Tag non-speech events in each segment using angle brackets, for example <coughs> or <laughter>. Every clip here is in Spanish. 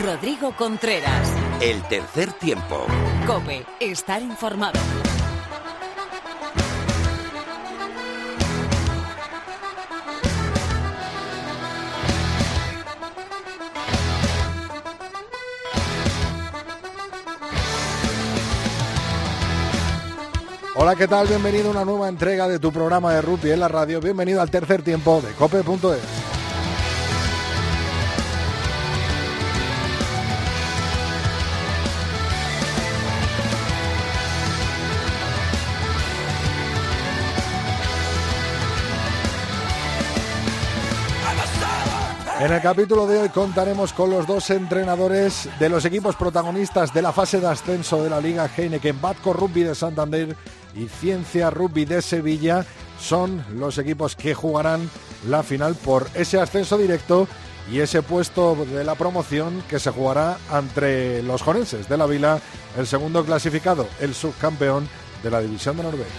Rodrigo Contreras. El tercer tiempo. Cope, estar informado. Hola, ¿qué tal? Bienvenido a una nueva entrega de tu programa de rugby en la radio. Bienvenido al tercer tiempo de cope.es. En el capítulo de hoy contaremos con los dos entrenadores de los equipos protagonistas de la fase de ascenso de la Liga Heineken, Batco Rugby de Santander y Ciencia Rugby de Sevilla. Son los equipos que jugarán la final por ese ascenso directo y ese puesto de la promoción que se jugará entre los joneses de la Vila, el segundo clasificado, el subcampeón de la División de Noruega.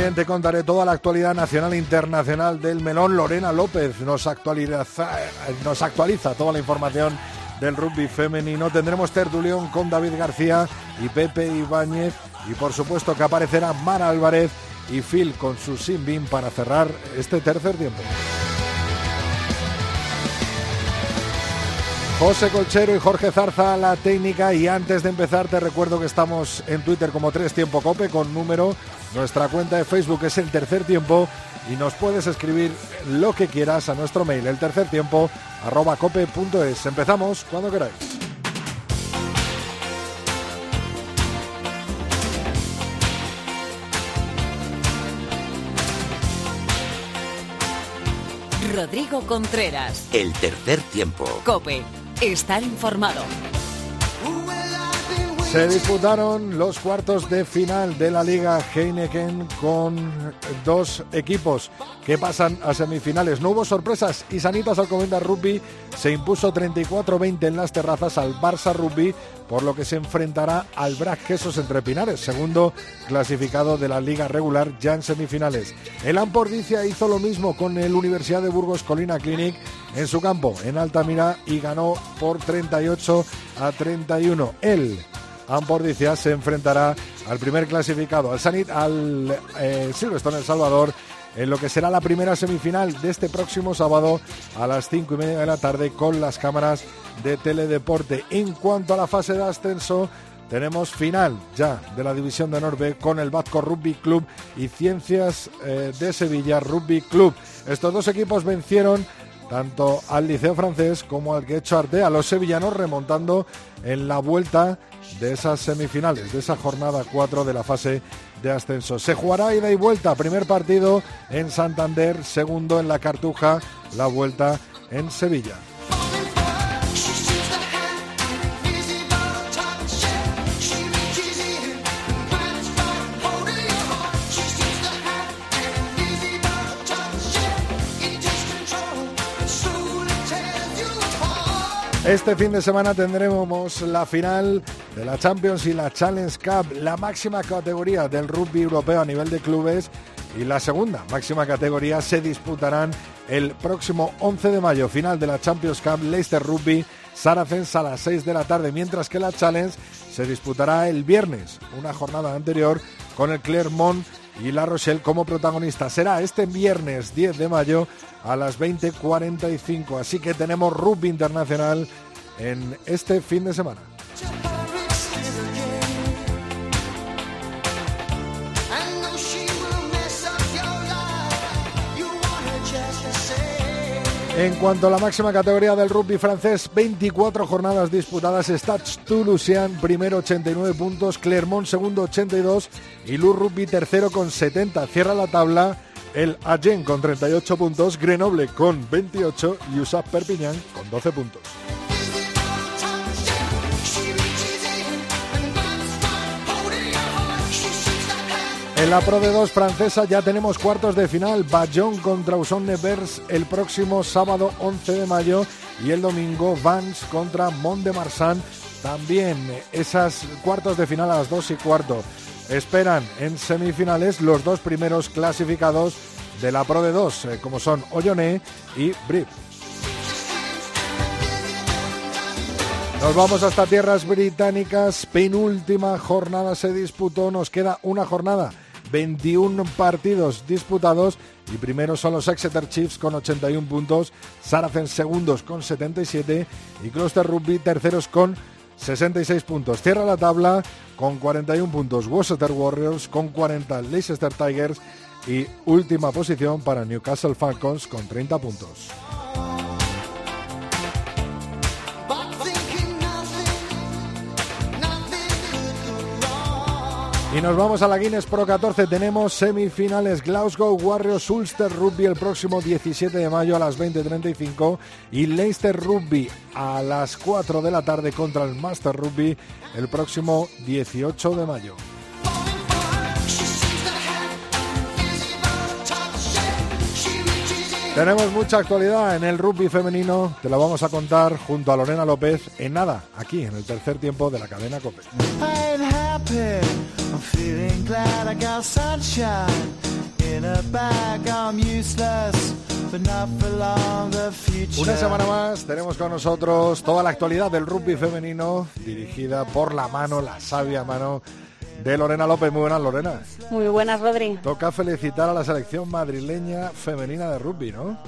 También te contaré toda la actualidad nacional e internacional del melón. Lorena López nos actualiza, nos actualiza toda la información del rugby femenino. Tendremos tertulión con David García y Pepe Ibáñez. Y por supuesto que aparecerá Mara Álvarez y Phil con su Simbin para cerrar este tercer tiempo. José Colchero y Jorge Zarza la técnica y antes de empezar te recuerdo que estamos en Twitter como Tres Tiempo Cope con número, nuestra cuenta de Facebook es el Tercer Tiempo y nos puedes escribir lo que quieras a nuestro mail el tercer tiempo arroba cope.es. Empezamos cuando queráis. Rodrigo Contreras. El tercer tiempo. Cope estar informado. Se disputaron los cuartos de final de la Liga Heineken con dos equipos que pasan a semifinales. No hubo sorpresas y Sanitas Alcobendas Rugby se impuso 34-20 en las terrazas al Barça Rugby, por lo que se enfrentará al Brac Quesos entre Pinares, segundo clasificado de la Liga regular ya en semifinales. El Ampordicia hizo lo mismo con el Universidad de Burgos Colina Clinic en su campo, en Altamira, y ganó por 38 a 31. El Ampordicia se enfrentará al primer clasificado, al Sanit, al eh, Silverstone El Salvador, en lo que será la primera semifinal de este próximo sábado a las cinco y media de la tarde con las cámaras de Teledeporte. En cuanto a la fase de ascenso, tenemos final ya de la división de Norbe con el Vasco Rugby Club y Ciencias eh, de Sevilla Rugby Club. Estos dos equipos vencieron tanto al Liceo Francés como al Quecho Arte, a los sevillanos remontando en la vuelta de esas semifinales, de esa jornada 4 de la fase de ascenso. Se jugará ida y vuelta, primer partido en Santander, segundo en la Cartuja, la vuelta en Sevilla. Este fin de semana tendremos la final de la Champions y la Challenge Cup, la máxima categoría del rugby europeo a nivel de clubes y la segunda máxima categoría se disputarán el próximo 11 de mayo, final de la Champions Cup Leicester Rugby Saracens a las 6 de la tarde, mientras que la Challenge se disputará el viernes, una jornada anterior con el Clermont y La Rochelle como protagonista. Será este viernes 10 de mayo a las 20.45. Así que tenemos rugby internacional en este fin de semana. En cuanto a la máxima categoría del rugby francés, 24 jornadas disputadas. Stade Toulousain primero 89 puntos, Clermont segundo 82 y Lou Rugby tercero con 70. Cierra la tabla el Agen con 38 puntos, Grenoble con 28 y USAP Perpignan con 12 puntos. En la Pro de 2 francesa ya tenemos cuartos de final. Bayon contra Uson Nevers el próximo sábado 11 de mayo y el domingo Vans contra Mont de Marsan. También esas cuartos de final a las 2 y cuarto. Esperan en semifinales los dos primeros clasificados de la Pro de 2, eh, como son Olloné y Brip. Nos vamos hasta tierras británicas. Penúltima jornada se disputó. Nos queda una jornada 21 partidos disputados y primeros son los Exeter Chiefs con 81 puntos, Saracens segundos con 77 y Cluster Rugby terceros con 66 puntos. Cierra la tabla con 41 puntos Worcester Warriors, con 40 Leicester Tigers y última posición para Newcastle Falcons con 30 puntos. Y nos vamos a la Guinness Pro 14. Tenemos semifinales Glasgow Warriors Ulster Rugby el próximo 17 de mayo a las 20.35 y Leicester Rugby a las 4 de la tarde contra el Master Rugby el próximo 18 de mayo. Tenemos mucha actualidad en el rugby femenino, te la vamos a contar junto a Lorena López en nada, aquí en el tercer tiempo de la cadena COPE. Una semana más tenemos con nosotros toda la actualidad del rugby femenino dirigida por la mano, la sabia mano de Lorena López. Muy buenas, Lorena. Muy buenas, Rodri. Toca felicitar a la selección madrileña femenina de rugby, ¿no?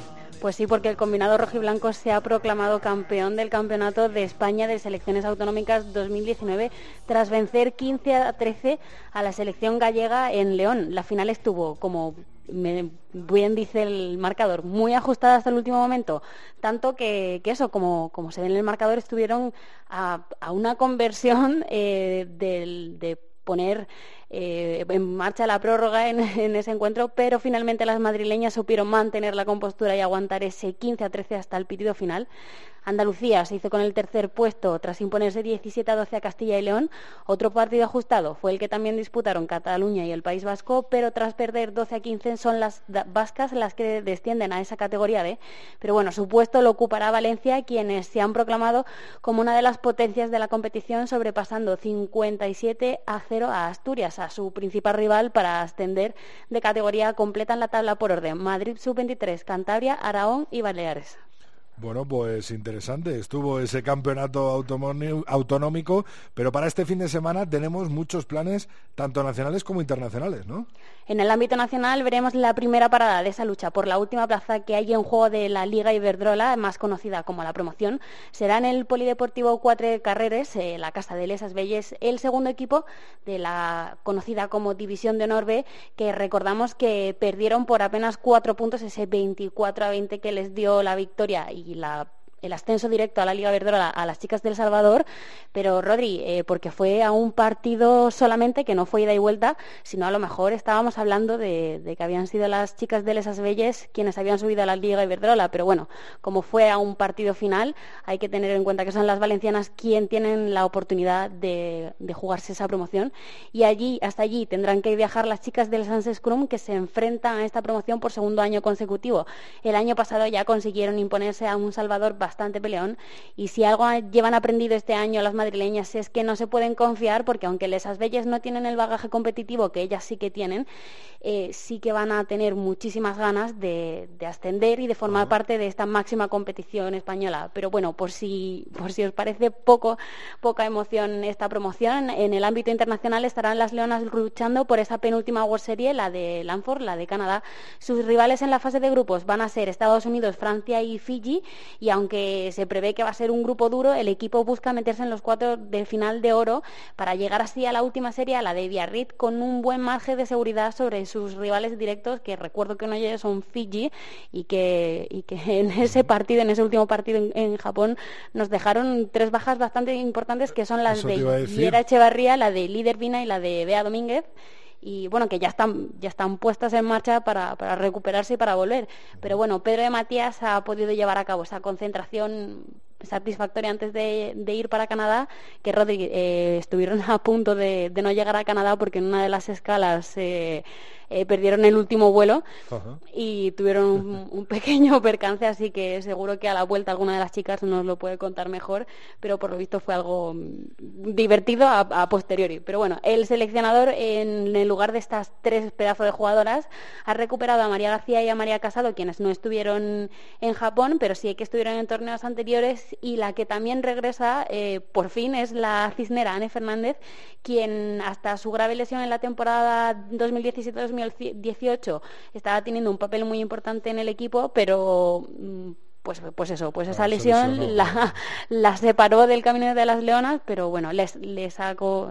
Pues sí, porque el combinado rojiblanco se ha proclamado campeón del Campeonato de España de Selecciones Autonómicas 2019 tras vencer 15 a 13 a la selección gallega en León. La final estuvo, como bien dice el marcador, muy ajustada hasta el último momento, tanto que, eso, como, como, se ve en el marcador, estuvieron a, una conversión eh, de poner eh, en marcha la prórroga <laughs> en, ese encuentro, pero finalmente las madrileñas supieron mantener la compostura y aguantar ese 15 a 13 hasta el pitido final. Andalucía se hizo con el tercer puesto tras imponerse 17 a 12 a Castilla y León. Otro partido ajustado fue el que también disputaron Cataluña y el País Vasco, pero tras perder 12 a 15 son las vascas las que descienden a esa categoría B. Pero bueno, su puesto lo ocupará Valencia, quienes se han proclamado como una de las potencias de la competición, sobrepasando 57 a 0 a Asturias, su principal rival para ascender de categoría. Completan la tabla por orden Madrid sub-23, Cantabria, Aragón y Baleares. Bueno, pues interesante. Estuvo ese campeonato autonómico, pero para este fin de semana tenemos muchos planes, tanto nacionales como internacionales, ¿no? En el ámbito nacional veremos la primera parada de esa lucha por la última plaza que hay en juego de la Liga Iberdrola, más conocida como la promoción. Será en el Polideportivo Cuatro Carreres, eh, la Casa de Lesas Belles, el segundo equipo de la conocida como División de Honor B, que recordamos que perdieron por apenas cuatro puntos ese 24 a 20 que les dio la victoria la el ascenso directo a la Liga Verdora a las chicas del Salvador, pero Rodri, eh, porque fue a un partido solamente que no fue ida y vuelta, sino a lo mejor estábamos hablando de, que habían sido las chicas de Esas Belles quienes habían subido a la Liga Iberdrola, pero bueno, como fue a un partido final, hay que tener en cuenta que son las valencianas quien tienen la oportunidad de, jugarse esa promoción y allí, hasta allí, tendrán que viajar las chicas del Sans Scrum que se enfrentan a esta promoción por segundo año consecutivo. El año pasado ya consiguieron imponerse a un Salvador bastante peleón y si algo llevan aprendido este año las madrileñas es que no se pueden confiar porque aunque lesas bellas no tienen el bagaje competitivo que ellas sí que tienen, eh, sí que van a tener muchísimas ganas de, ascender y de formar parte de esta máxima competición española. Pero bueno, por si, por si os parece poco, poca emoción esta promoción, en el ámbito internacional estarán las leonas luchando por esa penúltima World Series, la de Lanford, la de Canadá. Sus rivales en la fase de grupos van a ser Estados Unidos, Francia y Fiji y aunque se prevé que va a ser un grupo duro, el equipo busca meterse en los cuatro de final de oro para llegar así a la última serie, a la de Biarritz, con un buen margen de seguridad sobre sus rivales directos, que recuerdo que no son Fiji, y que, y que <laughs> en ese partido, en ese último partido en, Japón, nos dejaron tres bajas bastante importantes, que son las de Viera Echevarría, la de Líder Vina y la de Bea Domínguez y bueno, que ya están, ya están puestas en marcha para, recuperarse y para volver. Pero bueno, Pedro de Matías ha podido llevar a cabo esa concentración satisfactoria antes de, ir para Canadá, que Rodri eh, estuvieron <laughs> a punto de, de, no llegar a Canadá porque en una de las escalas eh, eh, perdieron el último vuelo y tuvieron <laughs> un, pequeño percance, así que seguro que a la vuelta alguna de las chicas nos lo puede contar mejor, pero por lo visto fue algo mm, divertido a, posteriori. Pero bueno, el seleccionador en, el lugar de estas tres pedazos de jugadoras ha recuperado a María García y a María Casado, quienes no estuvieron en Japón, pero sí que estuvieron en torneos anteriores y la que también regresa eh, por fin es la cisnera Anne Fernández, quien hasta su grave lesión en la temporada 2017-2018 2018 estaba teniendo un papel muy importante en el equipo, pero mm, pues, pues eso, pues esa lesión la, <laughs> la, separó del camino de las Leonas, pero bueno, les, les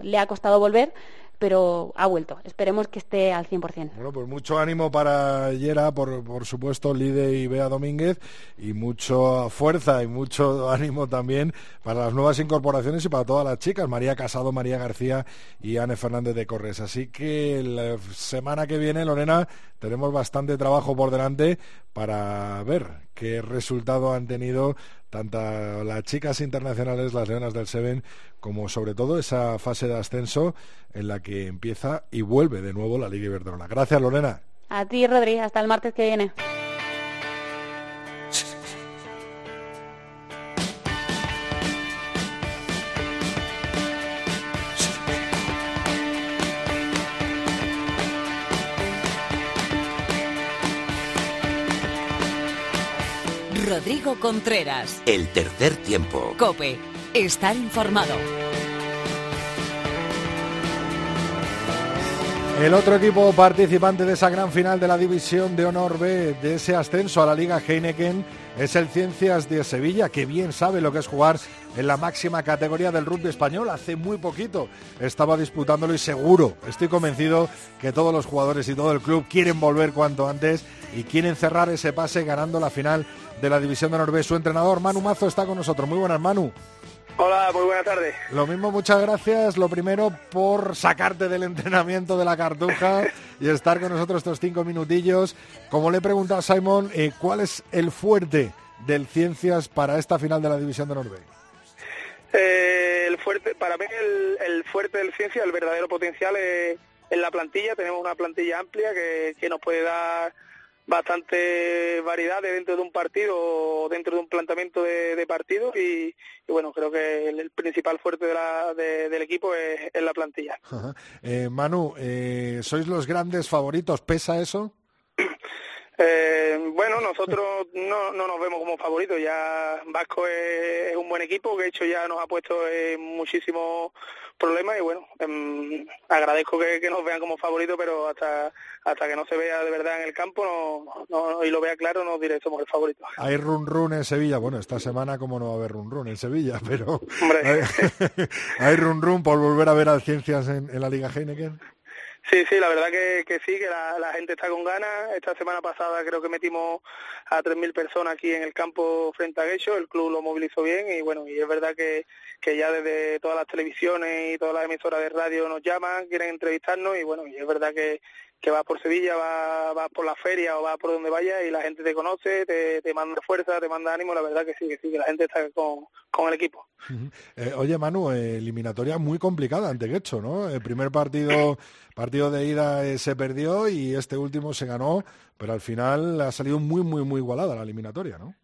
le ha costado volver, pero ha vuelto. Esperemos que esté al 100%. Bueno, pues mucho ánimo para Yera, por, por supuesto, Lide y Bea Domínguez, y mucha fuerza y mucho <laughs> ánimo también para las nuevas incorporaciones y para todas las chicas, María Casado, María García y Anne Fernández de Corres. Así que la semana que viene, Lorena, tenemos bastante trabajo por delante para ver qué resultado han tenido tanto las chicas internacionales, las Leonas del Seven, como sobre todo esa fase de ascenso en la que empieza y vuelve de nuevo la Liga Iberdrola. Gracias, Lorena. A ti, Rodríguez. Hasta el martes que viene. Rodrigo Contreras. El tercer tiempo. Cope. Estar informado. El otro equipo participante de esa gran final de la División de Honor B, de ese ascenso a la Liga Heineken, es el Ciencias de Sevilla, que bien sabe lo que es jugar en la máxima categoría del rugby español. Hace muy poquito estaba disputándolo y seguro, estoy convencido que todos los jugadores y todo el club quieren volver cuanto antes y quieren cerrar ese pase ganando la final de la División de Honor B. Su entrenador, Manu Mazo, está con nosotros. Muy buenas, Manu. Hola, muy buenas tardes. Lo mismo, muchas gracias. Lo primero por sacarte del entrenamiento de la cartuja y estar con nosotros estos cinco minutillos. Como le he preguntado a Simon, eh, ¿cuál es el fuerte del Ciencias para esta final de la División de Norbe? Eh, el fuerte, para mí el, fuerte del Ciencias, el verdadero potencial es en la plantilla. Tenemos una plantilla amplia que, que nos puede dar bastante variedad dentro de un partido o dentro de un planteamiento de, partido y, bueno, creo que el, principal fuerte del equipo es, la plantilla. Eh, Manu, eh, ¿sois los grandes favoritos? ¿Pesa eso? <clears throat> Eh, bueno, nosotros no, no nos vemos como favoritos. Ya Vasco es, un buen equipo que de hecho ya nos ha puesto en muchísimos problemas y bueno, em, agradezco que, nos vean como favoritos, pero hasta hasta que no se vea de verdad en el campo no, y lo vea claro no diré somos el favorito. Hay run run en Sevilla. Bueno, esta semana como no va a haber run run en Sevilla, <laughs> pero <laughs> hay, run run por volver a ver a Ciencias en, en la Liga Heineken. Sí, sí, la verdad que, que sí, que la, gente está con ganas. Esta semana pasada creo que metimos a 3.000 personas aquí en el campo frente a Guecho, el club lo movilizó bien y bueno, y es verdad que, que ya desde todas las televisiones y todas las emisoras de radio nos llaman, quieren entrevistarnos y bueno, y es verdad que, que vas por Sevilla, vas, por la feria o vas por donde vayas y la gente te conoce, te, te, manda fuerza, te manda ánimo, la verdad que sí, que sí, que la gente está con, con el equipo. Eh, oye Manu, eliminatoria muy complicada ante Guecho, ¿no? El primer partido, partido de ida eh, se perdió y este último se ganó, pero al final ha salido muy, muy, muy igualada la eliminatoria, ¿no?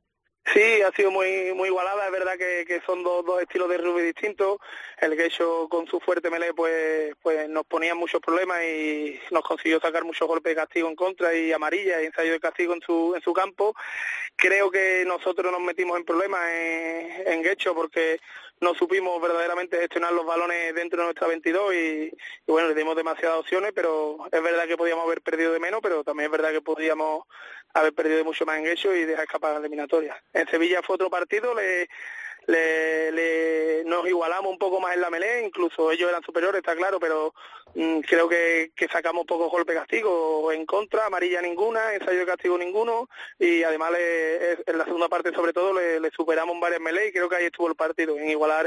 Sí, ha sido muy muy igualada, es verdad que, que son dos, dos estilos de rugby distintos. El Geisho con su fuerte melee pues pues nos ponía muchos problemas y nos consiguió sacar muchos golpes de castigo en contra y amarilla y ensayo de castigo en su en su campo. Creo que nosotros nos metimos en problemas en, en porque no supimos verdaderamente gestionar los balones dentro de nuestra 22 y, bueno, le dimos demasiadas opciones, pero es verdad que podíamos haber perdido de menos, pero también es verdad que podíamos haber perdido de mucho más en eso y dejar escapar la eliminatoria. En Sevilla fue otro partido, le, le, nos igualamos un poco más en la melé, incluso ellos eran superiores, está claro, pero mm, creo que, que, sacamos pocos golpes castigo en contra, amarilla ninguna, ensayo de castigo ninguno, y además en la segunda parte sobre todo le, superamos varias melé y creo que ahí estuvo el partido, en igualar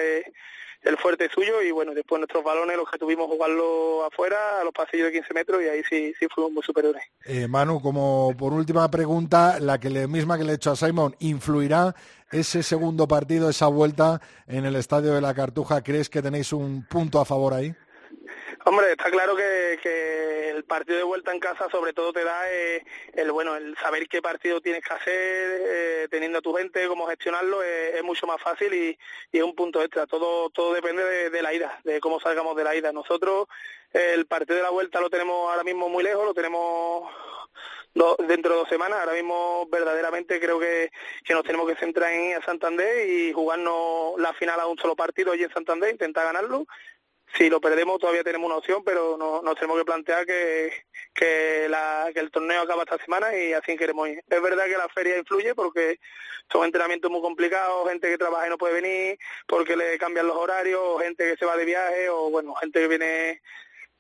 el fuerte suyo y bueno, después nuestros balones los que tuvimos jugarlo afuera, a los pasillos de 15 metros y ahí sí, sí fuimos muy superiores. Eh, Manu, como por última pregunta, la que le, misma que le he hecho a Simon, ¿influirá ese segundo partido, esa vuelta en el Estadio de la Cartuja? ¿Crees que tenéis un punto a favor ahí? Hombre, está claro que, el partido de vuelta en casa sobre todo te da eh, el bueno el saber qué partido tienes que hacer, eh, teniendo a tu gente, cómo gestionarlo, eh, es mucho más fácil y, es un punto extra. Todo todo depende de, la ida, de cómo salgamos de la ida. Nosotros el partido de la vuelta lo tenemos ahora mismo muy lejos, lo tenemos dentro de dos semanas. Ahora mismo verdaderamente creo que, que nos tenemos que centrar en ir a Santander y jugarnos la final a un solo partido allí en Santander, intentar ganarlo si lo perdemos todavía tenemos una opción, pero no, nos tenemos que plantear que, que, la, que el torneo acaba esta semana y así queremos ir. Es verdad que la feria influye porque son entrenamientos muy complicados, gente que trabaja y no puede venir, porque le cambian los horarios, gente que se va de viaje, o bueno, gente que viene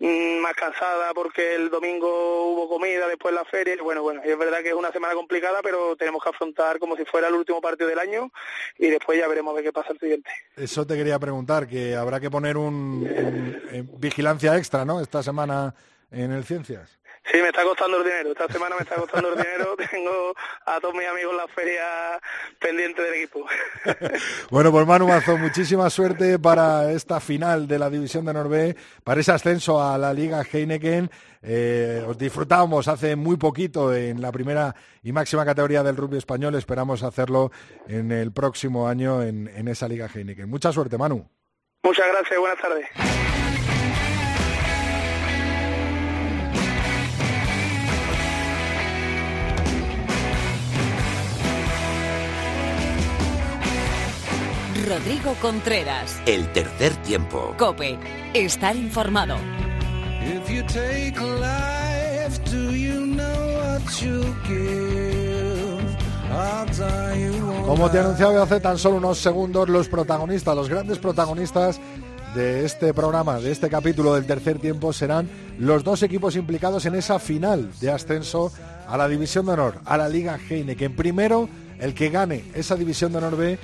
más cansada porque el domingo hubo comida después de la feria. Bueno, bueno, es verdad que es una semana complicada, pero tenemos que afrontar como si fuera el último partido del año y después ya veremos de qué pasa el siguiente. Eso te quería preguntar, que habrá que poner un vigilancia extra, ¿no? Esta semana en el Ciencias. Sí, me está costando el dinero. Esta semana me está costando el dinero. <laughs> Tengo a todos mis amigos en la feria pendiente del equipo. <laughs> bueno, pues Manu Mazo, muchísima suerte para esta final de la División de Norvé, para ese ascenso a la Liga Heineken. Eh, os disfrutamos hace muy poquito en la primera y máxima categoría del rugby español. Esperamos hacerlo en el próximo año en, en esa Liga Heineken. Mucha suerte, Manu. Muchas gracias. Buenas tardes. Rodrigo Contreras. El tercer tiempo. Cope. Estar informado. Como te he anunciado hace tan solo unos segundos, los protagonistas, los grandes protagonistas de este programa, de este capítulo del tercer tiempo, serán los dos equipos implicados en esa final de ascenso a la División de Honor, a la Liga Heineken. Primero, el que gane esa División de Honor B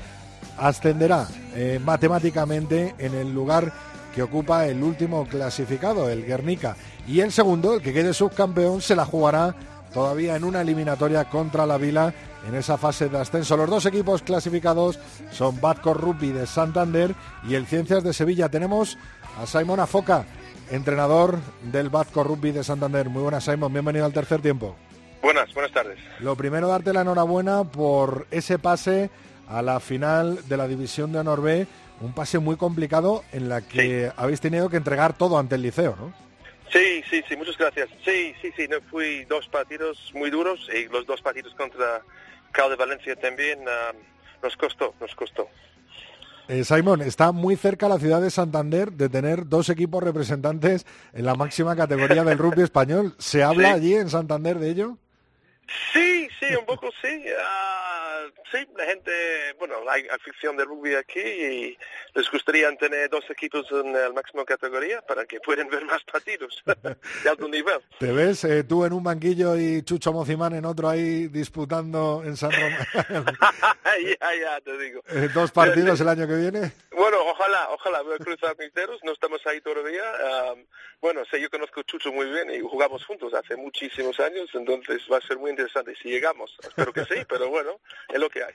ascenderá eh, matemáticamente en el lugar que ocupa el último clasificado, el Guernica. Y el segundo, el que quede subcampeón, se la jugará todavía en una eliminatoria contra la Vila en esa fase de ascenso. Los dos equipos clasificados son Batco Rugby de Santander y el Ciencias de Sevilla. Tenemos a Simon Afoca, entrenador del Batco Rugby de Santander. Muy buenas, Simon. Bienvenido al tercer tiempo. Buenas, buenas tardes. Lo primero, darte la enhorabuena por ese pase a la final de la División de Honor B, un pase muy complicado en la que sí. habéis tenido que entregar todo ante el liceo, ¿no? Sí, sí, sí, muchas gracias. Sí, sí, sí, no, fui dos partidos muy duros y los dos partidos contra Cal de Valencia también uh, nos costó, nos costó. Eh, Simon, está muy cerca la ciudad de Santander de tener dos equipos representantes en la máxima categoría del rugby <laughs> español. ¿Se habla sí. allí en Santander de ello? Sí, sí, un poco sí. Uh, sí, la gente, bueno, hay afición de rugby aquí y les gustaría tener dos equipos en la máxima categoría para que puedan ver más partidos <laughs> de alto nivel. ¿Te ves eh, tú en un banquillo y Chucho Mocimán en otro ahí disputando en San Román? <laughs> ya, ya, te digo. Eh, ¿Dos partidos el año que viene? Bueno, ojalá, ojalá, voy a cruzar mis dedos, no estamos ahí todavía. Um, bueno, sé, yo conozco a Chucho muy bien y jugamos juntos hace muchísimos años, entonces va a ser muy interesante si llegamos. Espero que sí, pero bueno, es lo que hay.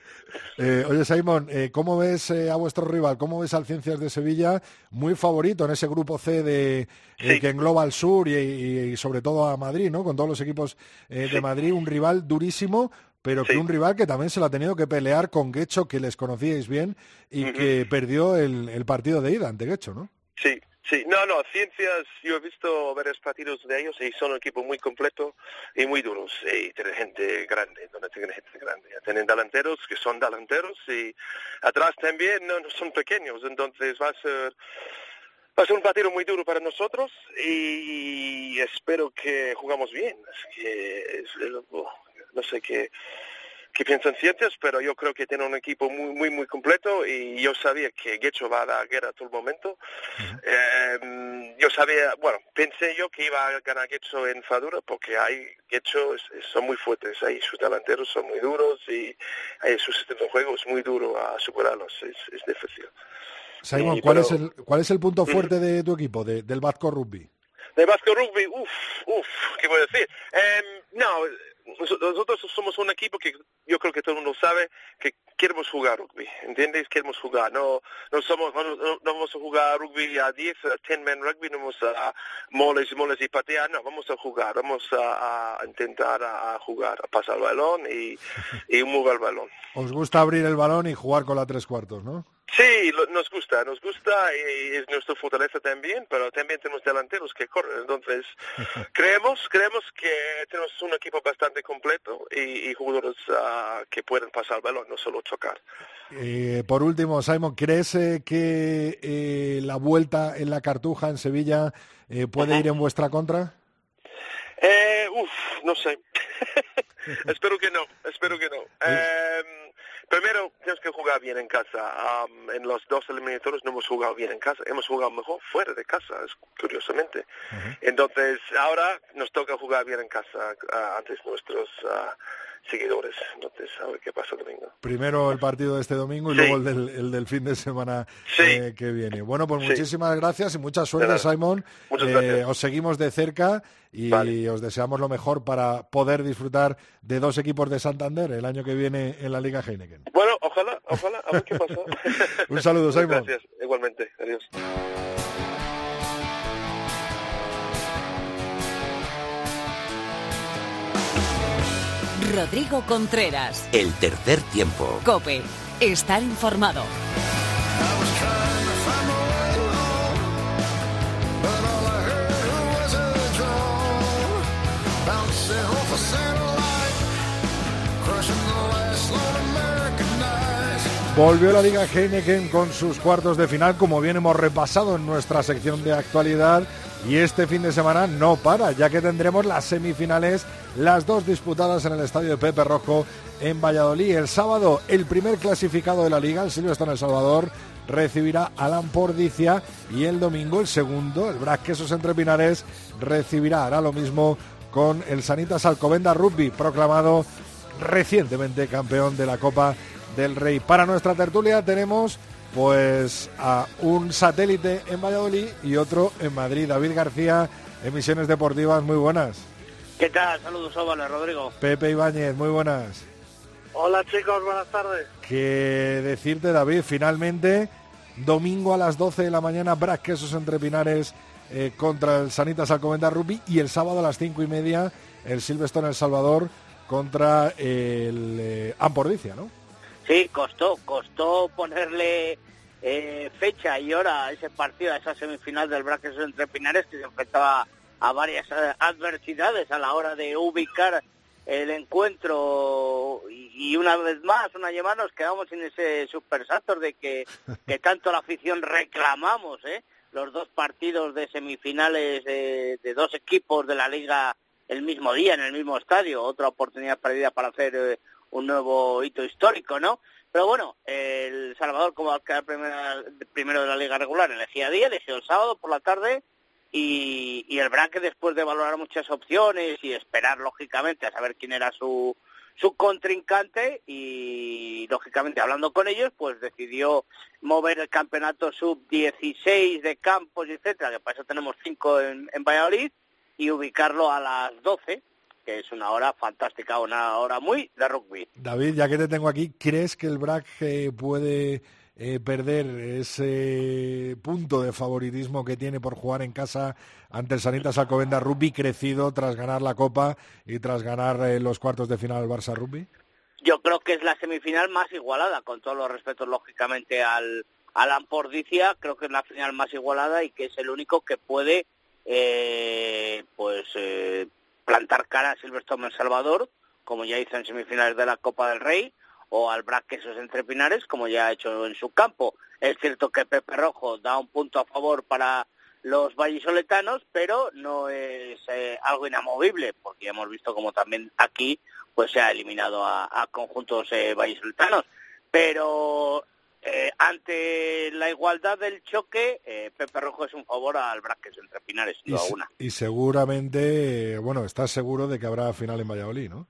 Eh, oye, Simon, eh, ¿cómo ves eh, a vuestro rival? ¿Cómo ves al Ciencias de Sevilla? Muy favorito en ese grupo C de sí. que engloba al sur y, y, y, sobre todo a Madrid, ¿no? Con todos los equipos de sí. Madrid, un rival durísimo, pero que un rival que también se lo ha tenido que pelear con Guecho, que les conocíais bien y uh -huh. que perdió el, el, partido de ida ante Guecho, ¿no? Sí, sí, no, no, Ciencias, yo he visto varios partidos de ellos y son un equipo muy completo y muy duros y tienen gente grande, donde tienen gente grande. Tienen delanteros que son delanteros y atrás también no, son pequeños, entonces va a ser va a ser un partido muy duro para nosotros y espero que jugamos bien. Es que no sé qué, qué piensan ciencias, pero yo creo que tiene un equipo muy, muy, muy completo y yo sabía que Guecho va a dar guerra a todo el momento. Uh -huh. eh, yo sabía, bueno, pensé yo que iba a ganar Guecho en Fadura porque hay Guecho es, es, son muy fuertes, ahí sus delanteros son muy duros y ahí su sistema de juego es muy duro a superarlos, es, es difícil. Simon, ¿cuál, es el, ¿cuál es el punto fuerte de tu equipo, del Vasco Rugby? De Vasco Rugby, uff, uff, ¿qué voy a decir? Em, no, nosotros somos un equipo que yo creo que todo el mundo sabe que queremos jugar rugby, ¿entiendes? Queremos jugar, no no somos no, vamos a jugar rugby a 10, a 10 men rugby, no vamos a moles y moles y patear, no, vamos a jugar, vamos a, intentar a, jugar, a pasar el balón y, y mover el balón. Os gusta abrir el balón y jugar con la tres cuartos, ¿no? Sí, nos gusta, nos gusta y es nuestra fortaleza también, pero también tenemos delanteros que corren. Entonces, <laughs> creemos, creemos que tenemos un equipo bastante completo y, jugadores uh, que pueden pasar el balón, no solo chocar. Eh, por último, Simon, ¿crees eh, que eh, la vuelta en la Cartuja en Sevilla eh, puede ir en vuestra contra? Eh, uf, no sé. <laughs> espero que no, espero que no. Eh, primero, tenemos que jugar bien en casa. en los dos eliminatorios no hemos jugado bien en casa. Hemos jugado mejor fuera de casa, curiosamente. Entonces, ahora nos toca jugar bien en casa uh, antes nuestros... Uh, seguidores. Entonces, a ver qué pasa el domingo. Primero el partido de este domingo y luego el del, el del, fin de semana eh, que viene. Bueno, pues muchísimas gracias y mucha suerte, Simon. Eh, os seguimos de cerca y os deseamos lo mejor para poder disfrutar de dos equipos de Santander el año que viene en la Liga Heineken. Bueno, ojalá, ojalá, a ver qué pasa. <laughs> Un saludo, Simon. Gracias, igualmente. Adiós. Rodrigo Contreras. El tercer tiempo. Cope. Estar informado. Volvió la Liga Heineken con sus cuartos de final, como bien hemos repasado en nuestra sección de actualidad. Y este fin de semana no para, ya que tendremos las semifinales, las dos disputadas en el estadio de Pepe Rojo en Valladolid. El sábado, el primer clasificado de la liga, el Silvestre en El Salvador, recibirá a Lampordicia y el domingo el segundo, el Brac Quesos Entre Pinares, recibirá, hará lo mismo con el Sanitas Alcobenda Rugby, proclamado recientemente campeón de la Copa del Rey. Para nuestra tertulia tenemos pues a un satélite en Valladolid y otro en Madrid. David García, Emisiones Deportivas, muy buenas. ¿Qué tal? Saludos, Óvalo, Rodrigo. Pepe Ibáñez, muy buenas. Hola chicos, buenas tardes. ¿Qué decirte, David? Finalmente, domingo a las 12 de la mañana, Brac Quesos entre Pinares eh, contra el Sanitas Alcomenda Rugby y el sábado a las cinco y media, el Silvestre El Salvador contra el eh, Ampordicia, ¿no? Sí, costó, costó ponerle eh, fecha y hora a ese partido, a esa semifinal del Braques entre Pinares, que se enfrentaba a varias eh, adversidades a la hora de ubicar el encuentro y, una vez más, una más nos quedamos en ese supersator de que, <laughs> que tanto la afición reclamamos, ¿eh? los dos partidos de semifinales de, de dos equipos de la liga el mismo día, en el mismo estadio, otra oportunidad perdida para hacer eh, un nuevo hito histórico, ¿no? Pero bueno, el Salvador, como va a quedar primero de la liga regular, elegía día, eligió el sábado por la tarde y, y el Braque, después de valorar muchas opciones y esperar, lógicamente, a saber quién era su, su contrincante y, lógicamente, hablando con ellos, pues decidió mover el campeonato sub-16 de campos, etcétera, que para eso tenemos cinco en, en Valladolid, y ubicarlo a las 12 que es una hora fantástica, una hora muy de rugby. David, ya que te tengo aquí, ¿crees que el BRAC eh, puede eh, perder ese punto de favoritismo que tiene por jugar en casa ante el Sanitas Alcobenda Rugby crecido tras ganar la Copa y tras ganar eh, los cuartos de final al Barça Rugby? Yo creo que es la semifinal más igualada, con todos los respetos lógicamente al, al Ampordicia, creo que es la final más igualada y que es el único que puede pues plantar cara a Silverstone en Salvador, como ya hizo en semifinales de la Copa del Rey, o al Brac Quesos entre Pinares, como ya ha hecho en su campo. Es cierto que Pepe Rojo da un punto a favor para los vallisoletanos, pero no es eh, algo inamovible, porque hemos visto como también aquí pues se ha eliminado a, conjuntos eh, vallisoletanos. Pero eh, ante la igualdad del choque, eh, Pepe Rojo es un favor al Braques entre sin duda alguna. Y seguramente, bueno, estás seguro de que habrá final en Valladolid, ¿no?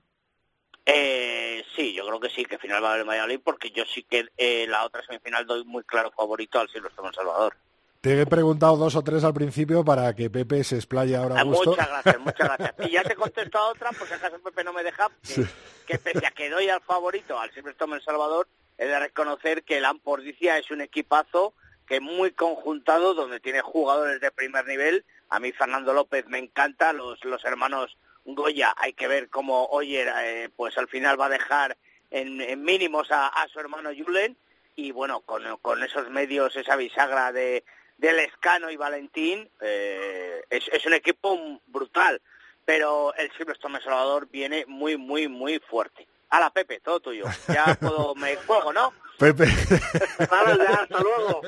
Eh, sí, yo creo que sí, que final va a haber Valladolid, porque yo sí que eh, la otra semifinal doy muy claro favorito al Silvestre Salvador. Te he preguntado dos o tres al principio para que Pepe se explaye ahora a Ah, gusto. muchas gracias, muchas <laughs> gracias. Y ya te contesto a otra, por si acaso Pepe no me deja, que, que pese a que doy al favorito, al Silvestre Salvador, he de reconocer que el Ampordicia es un equipazo que es muy conjuntado, donde tiene jugadores de primer nivel. A mí Fernando López me encanta, los, los hermanos Goya, hay que ver cómo Oyer, eh, pues al final va a dejar en, mínimos a, su hermano Julen, y bueno, con, con esos medios, esa bisagra de del Escano y Valentín, eh, es, es, un equipo brutal, pero el Silverstone Salvador viene muy, muy, muy fuerte. A la Pepe, todo tuyo. Ya puedo, me juego, ¿no? Pepe. Ya, hasta luego.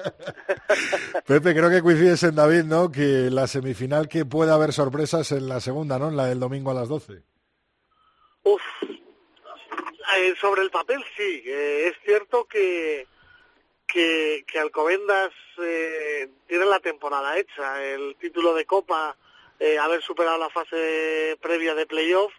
Pepe, creo que coincides en David, ¿no? Que la semifinal que puede haber sorpresas en la segunda, ¿no? En la del domingo a las 12. Uf. Eh, sobre el papel, sí. Eh, es cierto que, que, que Alcobendas eh, tiene la temporada hecha. El título de Copa, eh, haber superado la fase previa de playoff,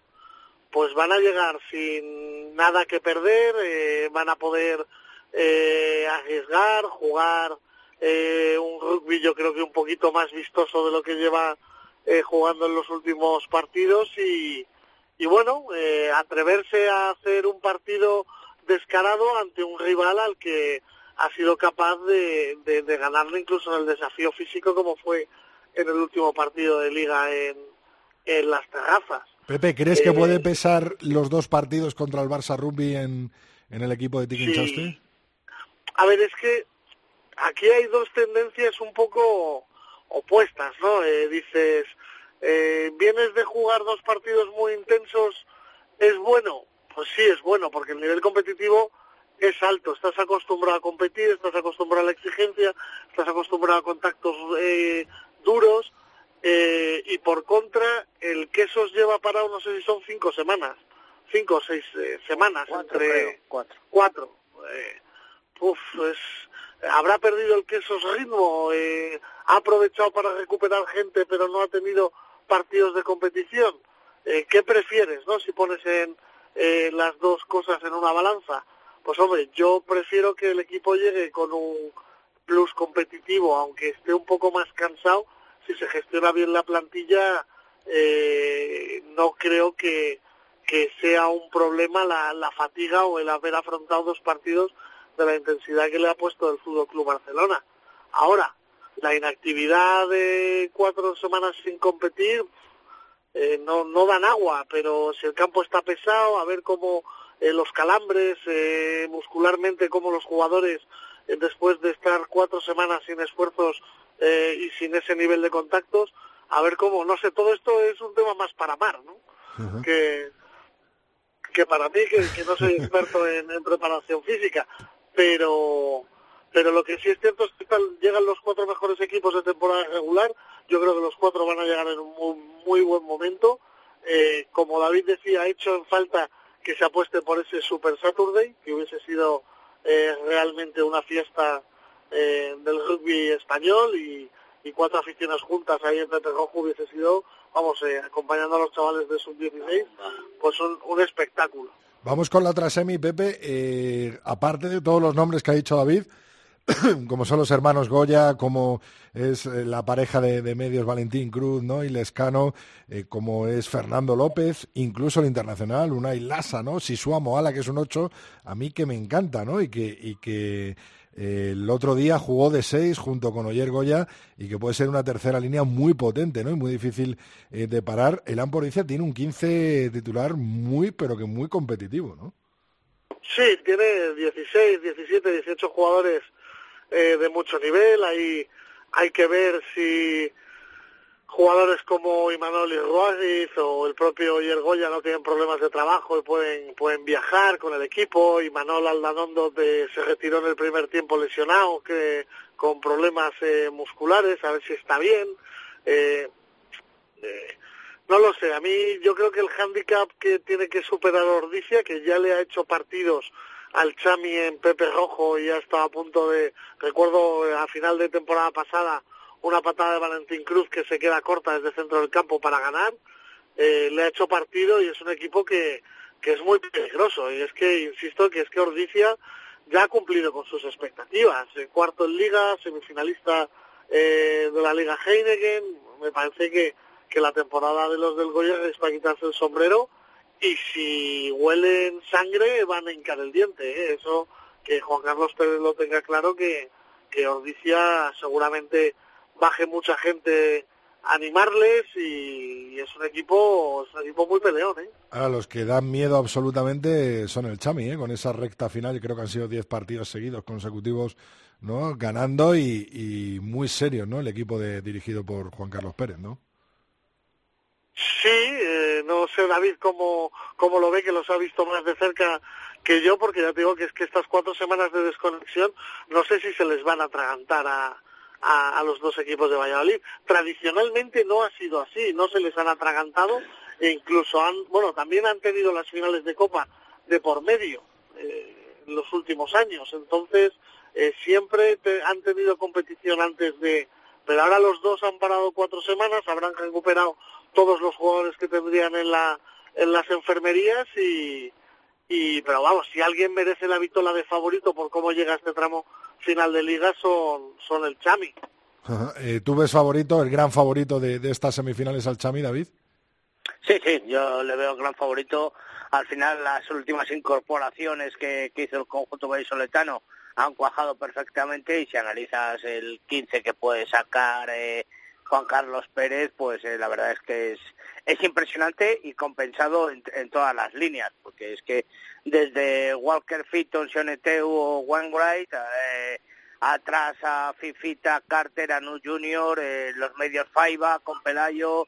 pues van a llegar sin nada que perder, eh, van a poder eh, arriesgar, jugar eh, un rugby yo creo que un poquito más vistoso de lo que lleva eh, jugando en los últimos partidos y, y bueno, eh, atreverse a hacer un partido descarado ante un rival al que ha sido capaz de, de, de ganarle incluso en el desafío físico como fue en el último partido de liga en, en las terrazas. Pepe, ¿crees que puede pesar los dos partidos contra el Barça Rugby en, en el equipo de Tiquinchaste? Sí. A ver, es que aquí hay dos tendencias un poco opuestas, ¿no? Eh, dices, eh, vienes de jugar dos partidos muy intensos, ¿es bueno? Pues sí, es bueno, porque el nivel competitivo es alto. Estás acostumbrado a competir, estás acostumbrado a la exigencia, estás acostumbrado a contactos eh, duros, eh, y por contra, el quesos lleva parado, no sé si son cinco semanas, cinco o seis eh, semanas Cuatro, entre creo, cuatro. cuatro. Eh, uf, es, habrá perdido el quesos ritmo, eh, ha aprovechado para recuperar gente, pero no ha tenido partidos de competición. Eh, ¿Qué prefieres, no? Si pones en eh, las dos cosas en una balanza, pues hombre, yo prefiero que el equipo llegue con un plus competitivo, aunque esté un poco más cansado. Si se gestiona bien la plantilla, eh, no creo que, que sea un problema la, la fatiga o el haber afrontado dos partidos de la intensidad que le ha puesto el Fútbol Club Barcelona. Ahora, la inactividad de cuatro semanas sin competir eh, no, no dan agua, pero si el campo está pesado, a ver cómo eh, los calambres, eh, muscularmente, cómo los jugadores, después de estar cuatro semanas sin esfuerzos eh, y sin ese nivel de contactos, a ver cómo, no sé, todo esto es un tema más para Mar, ¿no? Uh -huh. que, que para mí, que, que no soy experto en, en preparación física, pero pero lo que sí es cierto es que llegan los cuatro mejores equipos de temporada regular. Yo creo que los cuatro van a llegar en un muy, muy buen momento. Eh, como David decía, ha hecho en falta que se apueste por ese Super Saturday, que hubiese sido eh, realmente una fiesta eh, del rugby español y, y, cuatro aficiones juntas ahí en Pepe Rojo hubiese sido, vamos, eh, acompañando a los chavales de sub-16, pues un, espectáculo. Vamos con la otra semi, Pepe. Eh, aparte de todos los nombres que ha dicho David, <coughs> como son los hermanos Goya, como es eh, la pareja de, medios Valentín Cruz ¿no? y Lescano, eh, como es Fernando López, incluso el internacional, Unai Lassa, ¿no? Sisua Moala, que es un 8, a mí que me encanta, ¿no? Y que, y que el otro día jugó de 6 junto con Oyer Goya y que puede ser una tercera línea muy potente, ¿no? Y muy difícil eh, de parar. El Amporicia tiene un 15 titular muy, pero que muy competitivo, ¿no? Sí, tiene 16, 17, 18 jugadores eh, de mucho nivel. Hay, hay que ver si jugadores como Imanol Ruagiz o el propio Yergoya no tienen problemas de trabajo y pueden, pueden viajar con el equipo. Imanol Aldanondo de, se retiró en el primer tiempo lesionado, que con problemas eh, musculares, a ver si está bien. Eh, eh, no lo sé, a mí yo creo que el hándicap que tiene que superar Ordicia, que ya le ha hecho partidos al Chami en Pepe Rojo y ya estaba a punto de, recuerdo a final de temporada pasada, una patada de Valentín Cruz que se queda corta desde centro del campo para ganar, eh, le ha hecho partido y es un equipo que, que es muy peligroso. Y es que, insisto, que es que Ordicia ya ha cumplido con sus expectativas. Cuarto en Liga, semifinalista eh, de la Liga Heineken. Me parece que, que la temporada de los del Goya es para quitarse el sombrero. Y si huelen sangre, van a hincar el diente. ¿eh? Eso que Juan Carlos Pérez lo tenga claro, que, que Ordicia seguramente baje mucha gente animarles y, es un equipo es un equipo muy peleón ¿eh? ahora los que dan miedo absolutamente son el Chami ¿eh? con esa recta final creo que han sido 10 partidos seguidos consecutivos no ganando y, muy serio no el equipo de, dirigido por Juan Carlos Pérez no sí eh, no sé David cómo cómo lo ve que los ha visto más de cerca que yo porque ya te digo que es que estas cuatro semanas de desconexión no sé si se les van a atragantar a a, los dos equipos de Valladolid. Tradicionalmente no ha sido así, no se les han atragantado e incluso han, bueno, también han tenido las finales de Copa de por medio eh, en los últimos años. Entonces, eh, siempre han tenido competición antes de, pero ahora los dos han parado cuatro semanas, habrán recuperado todos los jugadores que tendrían en la en las enfermerías y, y pero vamos, si alguien merece la vitola de favorito por cómo llega este tramo final de liga son, son el Chami. Eh, ¿Tú ves favorito, el gran favorito de, estas semifinales al Chami, David? Sí, sí, yo le veo gran favorito. Al final las últimas incorporaciones que, hizo el conjunto vallisoletano han cuajado perfectamente y si analizas el 15 que puede sacar eh, Juan Carlos Pérez, pues eh, la verdad es que es, es impresionante y compensado en, todas las líneas, porque es que desde Walker Fitton, Sioneteu o Wainwright, eh, atrás a Fifita, Carter, Anu Junior, eh, los medios Faiba con Pelayo,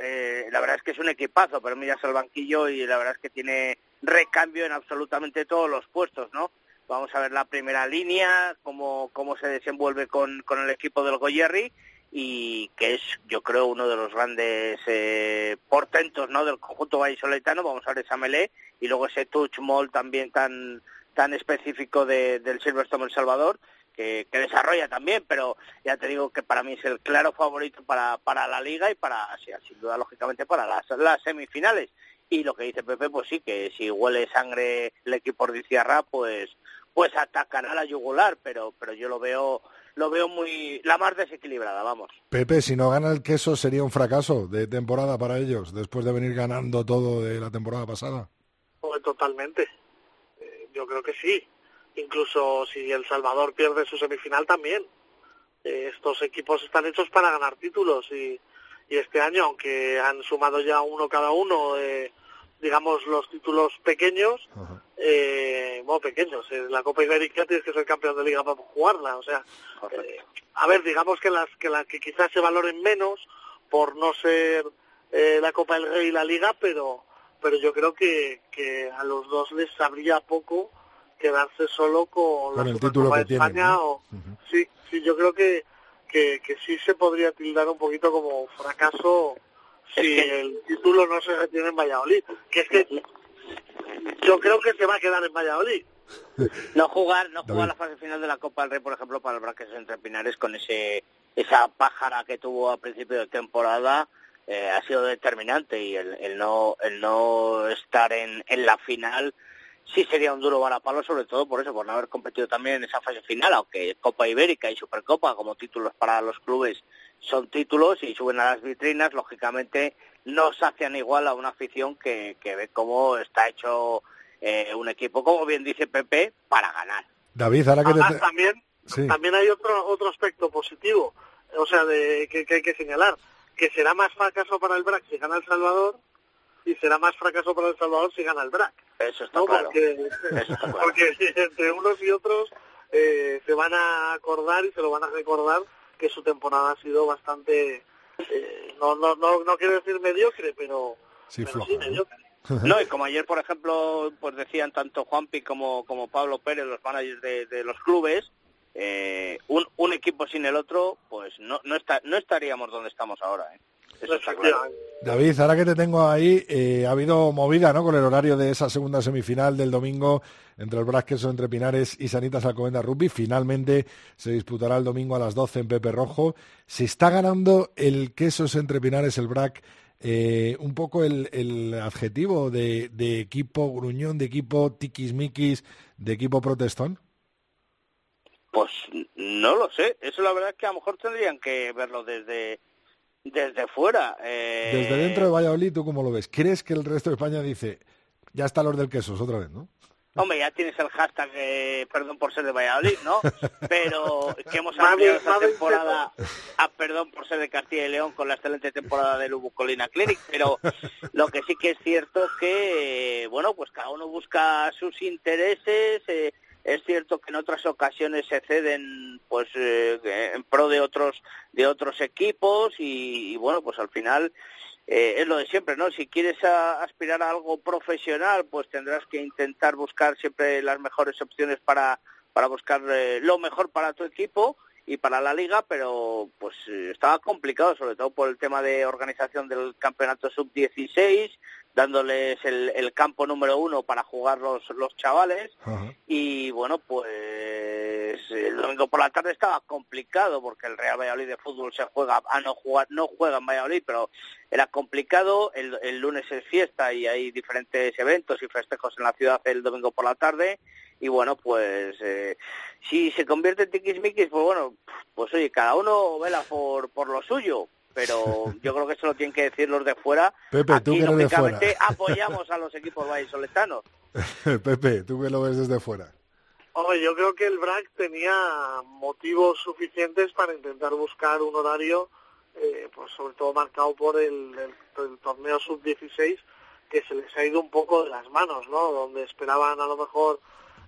eh, la verdad es que es un equipazo, pero miras al banquillo y la verdad es que tiene recambio en absolutamente todos los puestos, ¿no? Vamos a ver la primera línea, cómo, cómo se desenvuelve con, con el equipo del Goyerri y que es, yo creo, uno de los grandes eh, portentos ¿no? del conjunto vallisoletano. Vamos a ver esa melé y luego ese touch mall también tan, tan específico de, del Silverstone El Salvador. Que, que, desarrolla también, pero ya te digo que para mí es el claro favorito para, para la liga y para, sin duda, lógicamente, para las, las semifinales. Y lo que dice Pepe, pues sí, que si huele sangre el equipo de Ciarra, pues, pues atacará la yugular, pero, pero yo lo veo lo veo muy la más desequilibrada, vamos. Pepe, si no gana el queso sería un fracaso de temporada para ellos después de venir ganando todo de la temporada pasada. Pues totalmente. Eh, yo creo que sí. Incluso si El Salvador pierde su semifinal también. Eh, estos equipos están hechos para ganar títulos y, y este año, aunque han sumado ya uno cada uno, eh, digamos, los títulos pequeños, eh, bueno, pequeños. En la Copa Ibérica tienes que ser campeón de liga para jugarla. O sea, eh, a ver, digamos que las que, la, que quizás se valoren menos por no ser eh, la Copa del Rey y la Liga, pero pero yo creo que, que a los dos les sabría poco quedarse solo con, la el título de España. o, Sí, sí, yo creo que, que, que sí se podría tildar un poquito como fracaso si el título no se retiene en Valladolid. Que es que yo creo que se va a quedar en Valladolid. No jugar, no jugar la fase final de la Copa del Rey, por ejemplo, para el Braques entre Pinares con ese esa pájara que tuvo a principio de temporada eh, ha sido determinante y el, el, no el no estar en, en la final sí sería un duro varapalo, sobre todo por eso, por no haber competido también en esa fase final, aunque Copa Ibérica y Supercopa como títulos para los clubes son títulos y suben a las vitrinas, lógicamente no sacian igual a una afición que, que ve cómo está hecho eh, un equipo, como bien dice Pepe, para ganar. David, ahora que también, también hay otro, otro aspecto positivo, o sea, de, que, hay que señalar, que será más fracaso para el BRAC si gana El Salvador y será más fracaso para El Salvador si gana el BRAC. Eso está, claro. Porque, <laughs> entre unos y otros eh, se van a acordar y se lo van a recordar que su temporada ha sido bastante, eh, no, no, no, no quiero decir mediocre, pero sí, mediocre. <laughs> No, y como ayer, por ejemplo, pues decían tanto Juanpi como, como Pablo Pérez, los managers de, de los clubes, eh, un, un equipo sin el otro, pues no, no, está, no estaríamos donde estamos ahora. ¿eh? David, ahora que te tengo ahí, eh, ha habido movida ¿no? con el horario de esa segunda semifinal del domingo entre el Brasqueso entre Pinares y Sanitas Alcobendas Rugby. Finalmente se disputará el domingo a las 12 en Pepe Rojo. Se está ganando el Quesos entre Pinares, el BRAC, eh, un poco el, adjetivo de, equipo gruñón, de equipo tiquismiquis, de equipo protestón? Pues no lo sé. Eso la verdad es que a lo mejor tendrían que verlo desde desde fuera. Eh, desde dentro de Valladolid, ¿tú cómo lo ves? ¿Crees que el resto de España dice, ya está los del queso otra vez, no? Hombre, ya tienes el hashtag, eh, perdón por ser de Valladolid, ¿no? <laughs> Pero que hemos ampliado esta temporada, ah, perdón por ser de Castilla y León con la excelente temporada del Ubu Colina Clinic, pero lo que sí que es cierto es que, bueno, pues cada uno busca sus intereses, eh, es cierto que en otras ocasiones se ceden pues eh, en pro de otros de otros equipos y, bueno pues al final eh, es lo de siempre, ¿no? Si quieres aspirar a algo profesional, pues tendrás que intentar buscar siempre las mejores opciones para, para buscar eh, lo mejor para tu equipo y para la liga, pero pues eh, estaba complicado, sobre todo por el tema de organización del campeonato sub-16, dándoles el, campo número uno para jugar los, los chavales. Y bueno, pues el domingo por la tarde estaba complicado porque el Real Valladolid de fútbol se juega, a ah, no jugar, no juega en Valladolid, pero era complicado. El, el lunes es fiesta y hay diferentes eventos y festejos en la ciudad el domingo por la tarde y bueno, pues eh, si se convierte en tiquismiquis, pues bueno, pues oye, cada uno vela por, por lo suyo, pero yo creo que eso lo tienen que decir los de fuera. Pepe, Aquí, tú que de fuera. apoyamos a los equipos vallisoletanos. <laughs> Pepe, tú que lo ves desde fuera. Hombre, yo creo que el BRAC tenía motivos suficientes para intentar buscar un horario, eh, pues sobre todo marcado por el, el torneo sub-16, que se les ha ido un poco de las manos, ¿no? Donde esperaban a lo mejor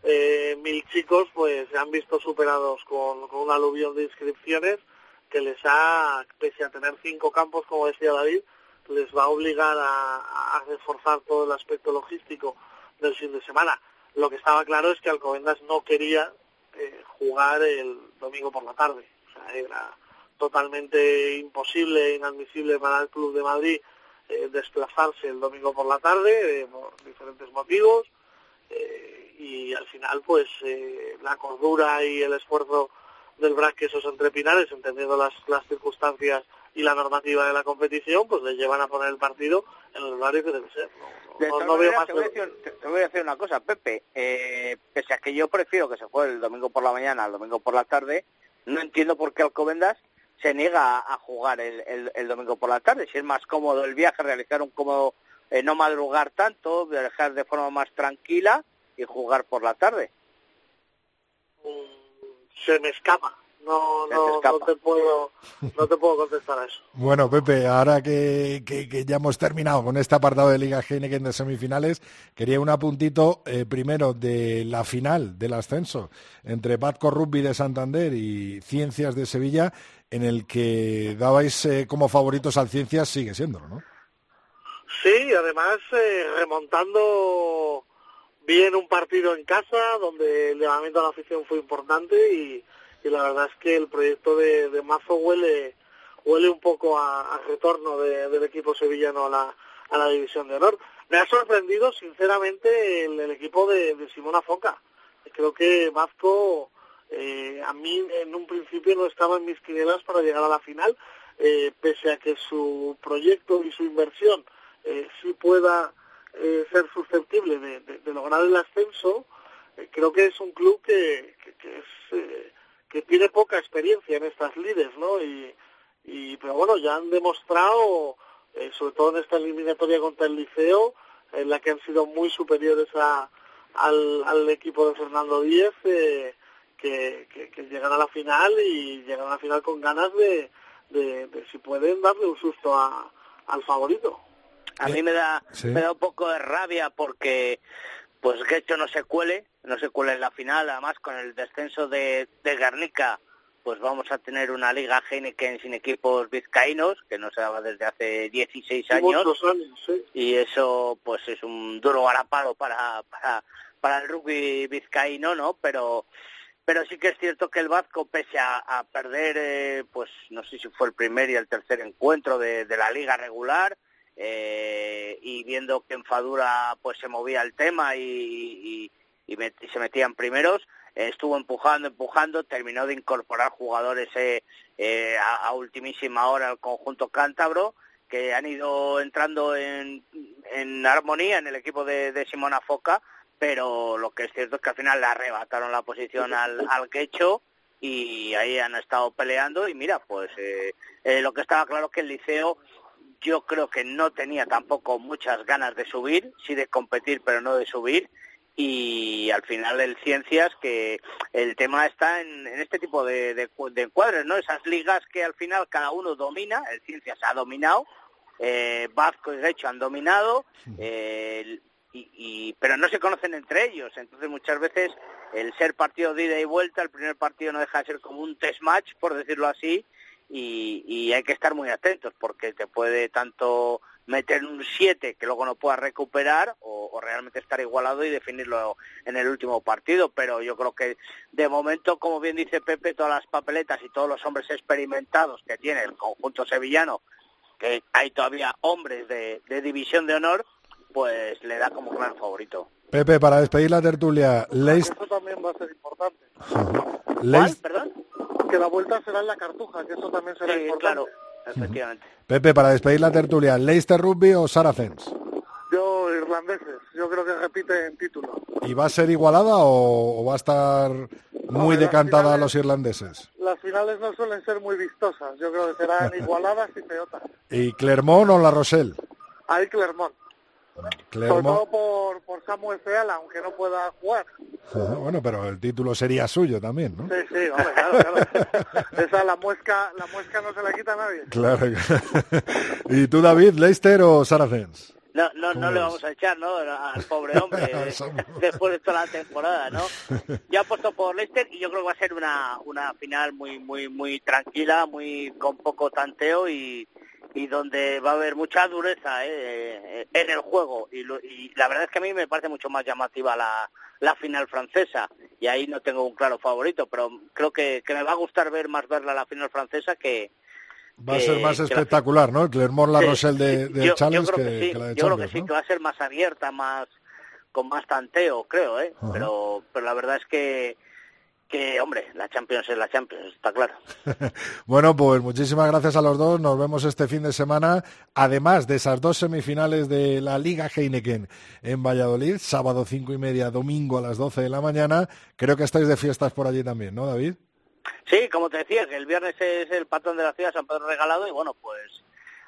eh, mil chicos pues se han visto superados con, con un aluvión de inscripciones que les ha, pese a tener cinco campos, como decía David, les va a obligar a, reforzar todo el aspecto logístico del fin de semana. Lo que estaba claro es que Alcobendas no quería eh, jugar el domingo por la tarde. O sea, era totalmente imposible, inadmisible para el Club de Madrid eh, desplazarse el domingo por la tarde por diferentes motivos. Eh, y al final pues eh, la cordura y el esfuerzo del BRAC esos entrepinares, entendiendo las, las circunstancias y la normativa de la competición, pues le llevan a poner el partido en el horario que debe ser. No, veo más te, voy a decir, una cosa, Pepe. Eh, pese a que yo prefiero que se juegue el domingo por la mañana el domingo por la tarde, no entiendo por qué Alcobendas se niega a, jugar el, el, domingo por la tarde. Si es más cómodo el viaje, realizar un cómodo, eh, no madrugar tanto, viajar de forma más tranquila y jugar por la tarde. Se me escapa. No, no, no, te puedo, no te puedo contestar a eso. Bueno, Pepe, ahora que, que, ya hemos terminado con este apartado de Liga Heineken de semifinales, quería un apuntito eh, primero de la final del ascenso entre Batco Rugby de Santander y Ciencias de Sevilla, en el que dabais eh, como favoritos al Ciencias, sigue siéndolo, ¿no? Sí, además eh, remontando bien un partido en casa donde el llamamiento a la afición fue importante y, la verdad es que el proyecto de, de Mazo huele huele un poco a, retorno del equipo sevillano a la, a la división de honor. Me ha sorprendido sinceramente el, equipo de, Simona Foca. Creo que Mazco eh, a mí en un principio no estaba en mis quinielas para llegar a la final, eh, pese a que su proyecto y su inversión eh, sí pueda eh, ser susceptible de, lograr el ascenso, eh, creo que es un club que, que, es, eh, que tiene poca experiencia en estas lides, ¿no? Y, pero bueno, ya han demostrado, sobre todo en esta eliminatoria contra el Liceo, en la que han sido muy superiores a, al, equipo de Fernando Díez, que, que, llegan a la final y llegan a la final con ganas de, de, si pueden darle un susto al favorito. A mí me da, me da un poco de rabia porque pues que hecho no se cuele, no se cuele en la final, además con el descenso de, de Garnica, pues vamos a tener una liga Heineken sin equipos vizcaínos, que no se daba desde hace 16 años, y eso pues es un duro garapalo para, para, para el rugby vizcaíno, ¿no? Pero pero sí que es cierto que el Vasco, pese a, perder, eh, pues no sé si fue el primer y el tercer encuentro de, de la liga regular, eh, y viendo que en Fadura pues se movía el tema y, y, se metían primeros, estuvo empujando, empujando, terminó de incorporar jugadores eh, eh, a, ultimísima hora al conjunto cántabro que han ido entrando en, en armonía en el equipo de, de Simona Foca, pero lo que es cierto es que al final le arrebataron la posición al, al quecho y ahí han estado peleando y mira, pues eh, eh, lo que estaba claro es que el liceo yo creo que no tenía tampoco muchas ganas de subir, sí de competir, pero no de subir. Y al final el Ciencias, que el tema está en, en este tipo de, de, de, encuadres, ¿no? Esas ligas que al final cada uno domina, el Ciencias ha dominado, eh, Vasco y Gecho han dominado, eh, y, y, pero no se conocen entre ellos. Entonces muchas veces el ser partido de ida y vuelta, el primer partido no deja de ser como un test match, por decirlo así, y, y hay que estar muy atentos porque te puede tanto meter un 7 que luego no puedas recuperar o, realmente estar igualado y definirlo en el último partido. Pero yo creo que de momento, como bien dice Pepe, todas las papeletas y todos los hombres experimentados que tiene el conjunto sevillano, que hay todavía hombres de división de honor, pues le da como gran favorito. Pepe, para despedir la tertulia, Leist... Eso también va a ser importante. <laughs> Leist... ¿Perdón? Que la vuelta será en la cartuja, que eso también será sí, importante. claro, efectivamente. Pepe, para despedir la tertulia, ¿Leicester Rugby o Saracens? Yo, irlandeses. Yo creo que repite en título. ¿Y va a ser igualada o, o va a estar muy ver, decantada finales, a los irlandeses? Las finales no suelen ser muy vistosas. Yo creo que serán <laughs> igualadas y peotas. ¿Y Clermont o La Rochelle? Ahí Clermont. Clermont. Sobre todo por, por Samuel Feala, aunque no pueda jugar. Bueno, pero el título sería suyo también, ¿no? Sí, sí, hombre, claro, claro. <laughs> Esa la muesca, la muesca no se la quita a nadie. Claro. <laughs> ¿Y tú, David, Leicester o Saracens? No, no, no le vamos a echar, ¿no? Al pobre <laughs> hombre, después de toda la temporada, ¿no? Yo apuesto por Leicester y yo creo que va a ser una, una final muy, muy, muy tranquila, muy con poco tanteo y, y donde va a haber mucha dureza ¿eh? en el juego y, lo, y, la verdad es que a mí me parece mucho más llamativa la, la final francesa y ahí no tengo un claro favorito pero creo que, que me va a gustar ver más verla la final francesa que va a ser más espectacular, ¿no? El Clermont La Rochelle de, de yo, Challenge yo creo que, que, sí, que la de yo Champions, creo que sí ¿no? que va a ser más abierta más con más tanteo creo eh pero pero la verdad es que que, hombre, la Champions es la Champions, está claro. <laughs> bueno, pues muchísimas gracias a los dos. Nos vemos este fin de semana. Además de esas dos semifinales de la Liga Heineken en Valladolid, sábado cinco y media, domingo a las doce de la mañana. Creo que estáis de fiestas por allí también, ¿no, David? Sí, como te decía, que el viernes es el patrón de la ciudad, San Pedro Regalado, y bueno, pues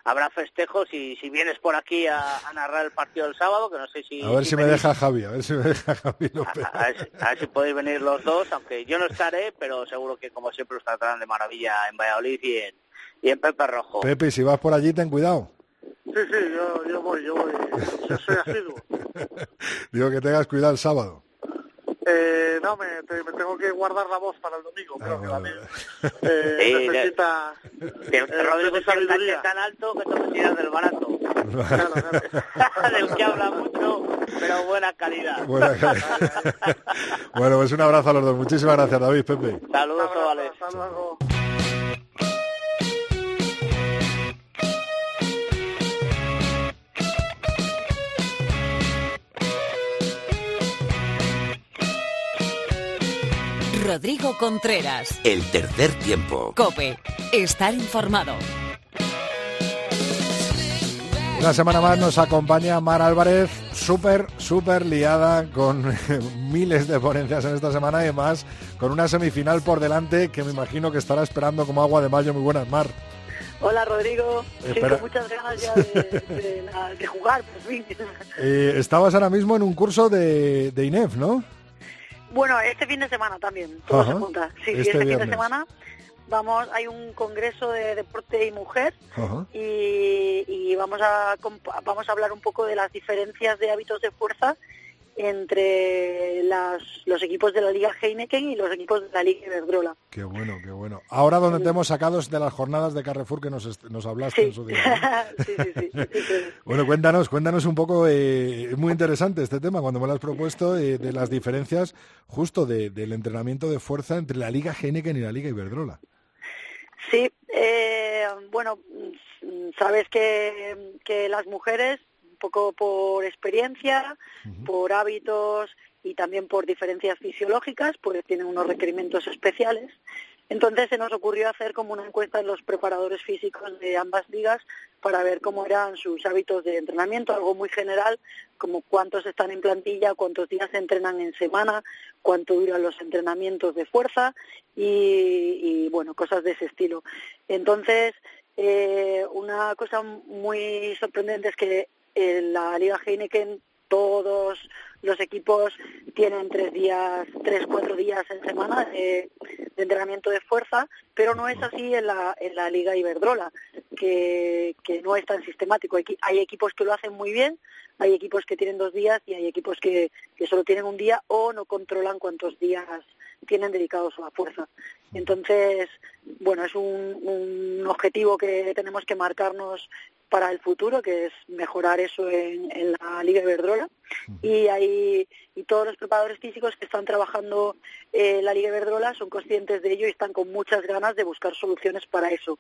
habrá festejos y si vienes por aquí a, a, narrar el partido del sábado, que no sé si... A ver si, si me deja Javi, a ver si me deja Javi <laughs> López. A, a, ver, a, ver, si podéis venir los dos, aunque yo no estaré, pero seguro que como siempre os tratarán de maravilla en Valladolid y en, y en Pepe Rojo. Pepe, si vas por allí, ten cuidado. Sí, sí, yo, yo voy, yo voy, yo soy asiduo. <laughs> Digo que tengas cuidado el sábado. Eh, no, me, te, me, tengo que guardar la voz para el domingo, Ah, creo que mía. Eh, sí, necesita... Que el eh, Rodrigo es tan alto que te tiras del barato. Claro, claro. <laughs> del que habla mucho, pero buena calidad. Buena <laughs> calidad. bueno, pues un abrazo a los dos. Muchísimas gracias, David, Pepe. Saludos, chavales. Hasta luego. Rodrigo Contreras. El tercer tiempo. Cope. Estar informado. Una semana más nos acompaña Mar Álvarez, súper, súper liada con <laughs> miles de ponencias en esta semana y además con una semifinal por delante que me imagino que estará esperando como agua de mayo. Muy buenas, Mar. Hola Rodrigo, sí, con muchas ganas ya de, de, de jugar, por fin. Eh, estabas ahora mismo en un curso de, de INEF, ¿no? Bueno, este fin de semana también, todo Ajá. se junta. Sí, este, este fin de semana vamos, hay un congreso de deporte y mujer y, y, vamos a vamos a hablar un poco de las diferencias de hábitos de fuerza entre las, los equipos de la Liga Heineken y los equipos de la Liga Iberdrola. Qué bueno, qué bueno. Ahora donde sí. te hemos sacado de las jornadas de Carrefour que nos, nos hablaste sí. en su día. <laughs> bueno, cuéntanos, cuéntanos un poco, eh, es muy interesante este tema cuando me lo has propuesto, eh, de las diferencias justo de, del entrenamiento de fuerza entre la Liga Heineken y la Liga Iberdrola. Sí, eh, bueno, sabes que, que las mujeres poco por experiencia, uh -huh. por hábitos y también por diferencias fisiológicas, pues tienen unos requerimientos especiales. Entonces se nos ocurrió hacer como una encuesta en los preparadores físicos de ambas ligas para ver cómo eran sus hábitos de entrenamiento, algo muy general, como cuántos están en plantilla, cuántos días se entrenan en semana, cuánto duran los entrenamientos de fuerza y, bueno, cosas de ese estilo. Entonces, eh, una cosa muy sorprendente es que en la Liga Heineken todos los equipos tienen tres días, tres, cuatro días en semana de, entrenamiento de fuerza, pero no es así en la, en la Liga Iberdrola, que, que no es tan sistemático. Hay equipos que lo hacen muy bien, hay equipos que tienen dos días y hay equipos que, que solo tienen un día o no controlan cuántos días tienen dedicados a la fuerza. Entonces, bueno, es un, un objetivo que tenemos que marcarnos para el futuro, que es mejorar eso en, la Liga Iberdrola. Y hay y todos los preparadores físicos que están trabajando en la Liga Iberdrola son conscientes de ello y están con muchas ganas de buscar soluciones para eso.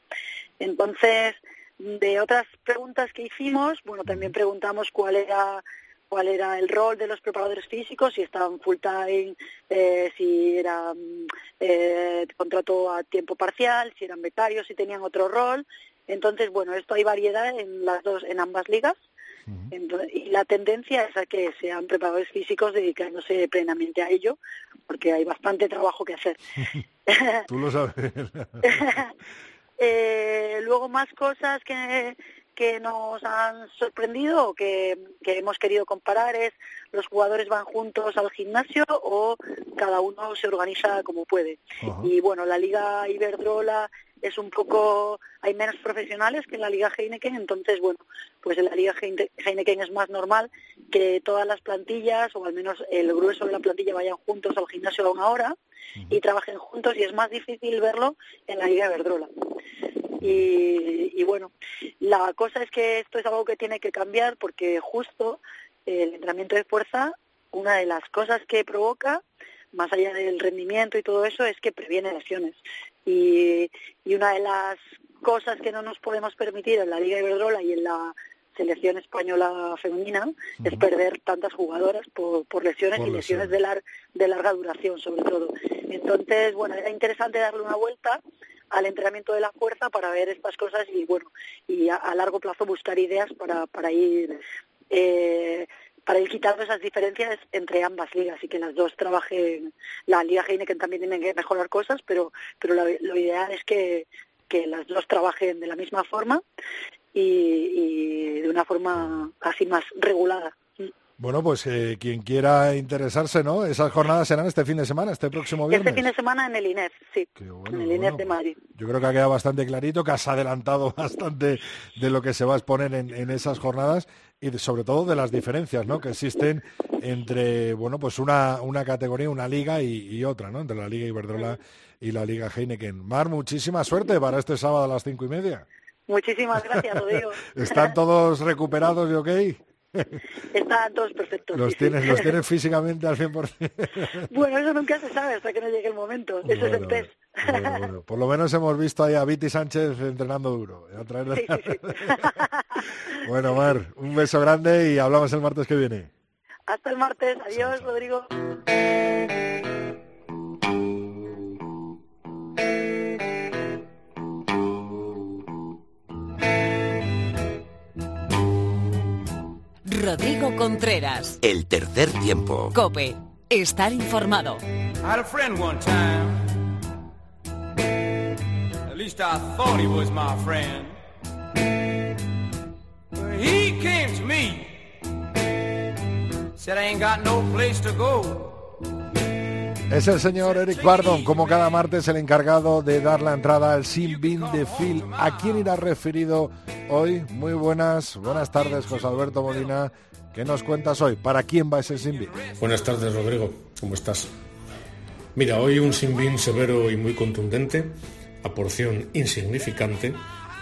Entonces, de otras preguntas que hicimos, bueno, también preguntamos cuál era cuál era el rol de los preparadores físicos, si estaban full time, eh, si era eh, contrato a tiempo parcial, si eran becarios, si tenían otro rol. Entonces, bueno, esto hay variedad en las dos, en ambas ligas. y la tendencia es a que sean preparadores físicos dedicándose plenamente a ello, porque hay bastante trabajo que hacer. <laughs> Tú lo sabes. <laughs> eh, luego más cosas que, que nos han sorprendido o que, que, hemos querido comparar es los jugadores van juntos al gimnasio o cada uno se organiza como puede. Y bueno, la Liga Iberdrola es un poco, hay menos profesionales que en la Liga Heineken, entonces, bueno, pues en la Liga Heineken es más normal que todas las plantillas, o al menos el grueso de la plantilla, vayan juntos al gimnasio a una hora y trabajen juntos, y es más difícil verlo en la Liga Verdrola. Y, y bueno, la cosa es que esto es algo que tiene que cambiar porque justo el entrenamiento de fuerza, una de las cosas que provoca más allá del rendimiento y todo eso, es que previene lesiones. Y, una de las cosas que no nos podemos permitir en la Liga Iberdrola y en la selección española femenina es perder tantas jugadoras por, por lesiones y lesiones de, de larga duración sobre todo. Entonces, bueno, era interesante darle una vuelta al entrenamiento de la fuerza para ver estas cosas y bueno y a, largo plazo buscar ideas para, para ir eh, para ir quitando esas diferencias entre ambas ligas y que las dos trabajen. La Liga Heineken también tiene que mejorar cosas, pero, pero lo, ideal es que, que las dos trabajen de la misma forma y, y de una forma casi más regulada. Bueno, pues eh, quien quiera interesarse, ¿no? Esas jornadas serán este fin de semana, este próximo viernes. Este fin de semana en el INEF, sí. en el INEF de Madrid. Yo creo que ha quedado bastante clarito, que has adelantado <laughs> bastante de lo que se va a exponer en, esas jornadas y sobre todo de las diferencias, ¿no? Que existen entre, bueno, pues una, una categoría, una liga y, otra, ¿no? Entre la Liga Iberdrola y la Liga Heineken. Mar, muchísima suerte para este sábado a las cinco y media. Muchísimas gracias, Rodrigo. <laughs> ¿Están todos recuperados y ok? <laughs> Están todos perfectos. ¿Los, tienes, ¿Los tienes <laughs> físicamente al 100%? bueno, eso nunca se sabe hasta que no llegue el momento. Eso es el test. Por lo menos hemos visto ahí a Viti Sánchez entrenando duro. <laughs> bueno, Mar, un beso grande y hablamos el martes que viene. Hasta el martes. Adiós, Rodrigo. Rodrigo Contreras. El tercer tiempo. Cope. Estar informado. I had a friend one time. At least I thought he was my friend. He came to me. Said I ain't got no place to go. Es el señor Eric Bardon, como cada martes, el encargado de dar la entrada al Sin Bin de Phil. ¿A quién irá referido hoy? Muy buenas, buenas tardes, José Alberto Molina. ¿Qué nos cuentas hoy? ¿Para quién va ese Sin Bin? Buenas tardes, Rodrigo. ¿Cómo estás? Mira, hoy un Sin Bin severo y muy contundente, a porción insignificante,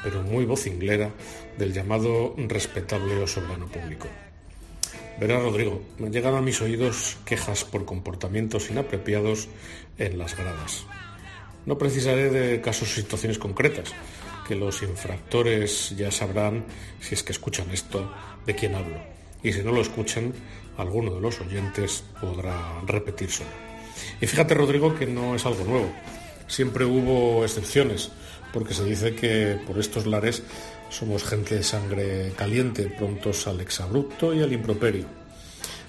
pero muy vocinglera, del llamado respetable o soberano público. Verá, Rodrigo, me llegan a mis oídos quejas por comportamientos inapropiados en las gradas. No precisaré de casos o situaciones concretas, que los infractores ya sabrán, si es que escuchan esto, de quién hablo. Y si no lo escuchan, alguno de los oyentes podrá repetírselo. Y fíjate, Rodrigo, que no es algo nuevo. siempre hubo excepciones, porque se dice que por estos lares somos gente de sangre caliente, prontos al exabrupto y al improperio.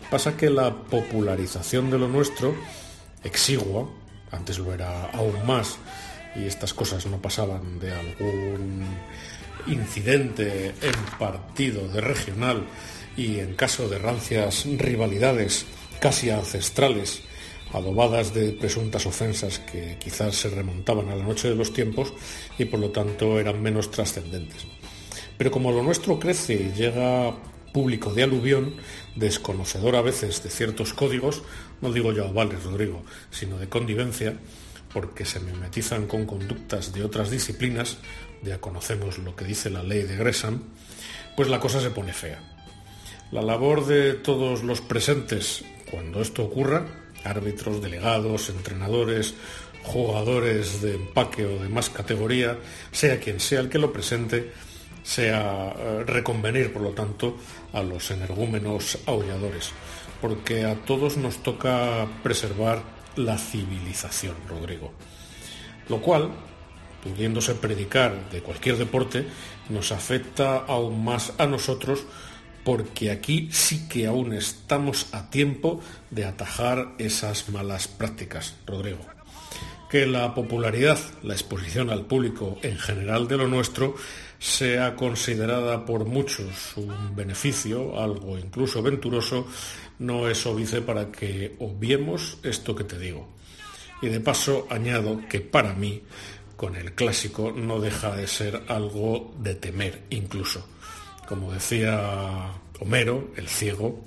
Pasa que la popularización de lo nuestro, exigua, antes lo era aún más, y estas cosas no pasaban de algún incidente en partido de regional y en caso de rancias rivalidades casi ancestrales, adobadas de presuntas ofensas que quizás se remontaban a la noche de los tiempos y por lo tanto eran menos trascendentes. Pero como lo nuestro crece y llega público de aluvión, desconocedor a veces de ciertos códigos, no digo ya ovales, Rodrigo, sino de convivencia, porque se mimetizan con conductas de otras disciplinas, ya conocemos lo que dice la ley de Gresham, pues la cosa se pone fea. La labor de todos los presentes cuando esto ocurra, árbitros, delegados, entrenadores, jugadores de empaque o de más categoría, sea quien sea el que lo presente, sea eh, reconvenir, por lo tanto, a los energúmenos aulladores, porque a todos nos toca preservar la civilización, Rodrigo. Lo cual, pudiéndose predicar de cualquier deporte, nos afecta aún más a nosotros porque aquí sí que aún estamos a tiempo de atajar esas malas prácticas, Rodrigo. Que la popularidad, la exposición al público en general de lo nuestro, sea considerada por muchos un beneficio, algo incluso venturoso, no es óbice para que obviemos esto que te digo. Y de paso añado que para mí, con el clásico, no deja de ser algo de temer incluso como decía Homero, el ciego,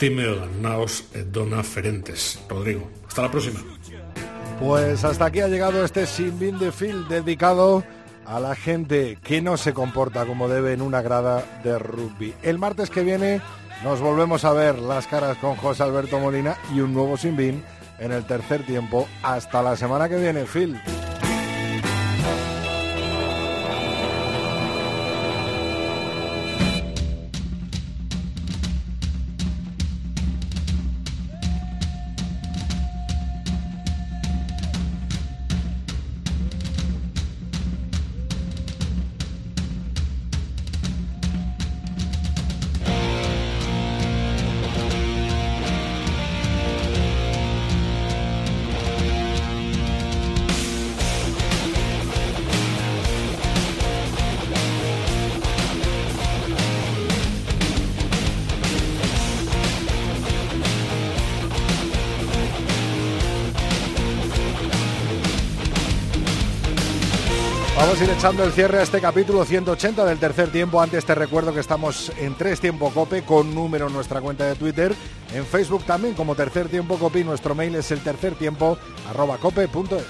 timeo dannaos et dona ferentes. Rodrigo, hasta la próxima. Pues hasta aquí ha llegado este Sin de Phil dedicado a la gente que no se comporta como debe en una grada de rugby. El martes que viene nos volvemos a ver las caras con José Alberto Molina y un nuevo Sin en el tercer tiempo. Hasta la semana que viene, Phil. Echando el cierre a este capítulo 180 del tercer tiempo. Antes te recuerdo que estamos en tres tiempo cope con número en nuestra cuenta de Twitter. En Facebook también como tercer tiempo cope. Nuestro mail es el tercer tiempo arroba cope.es.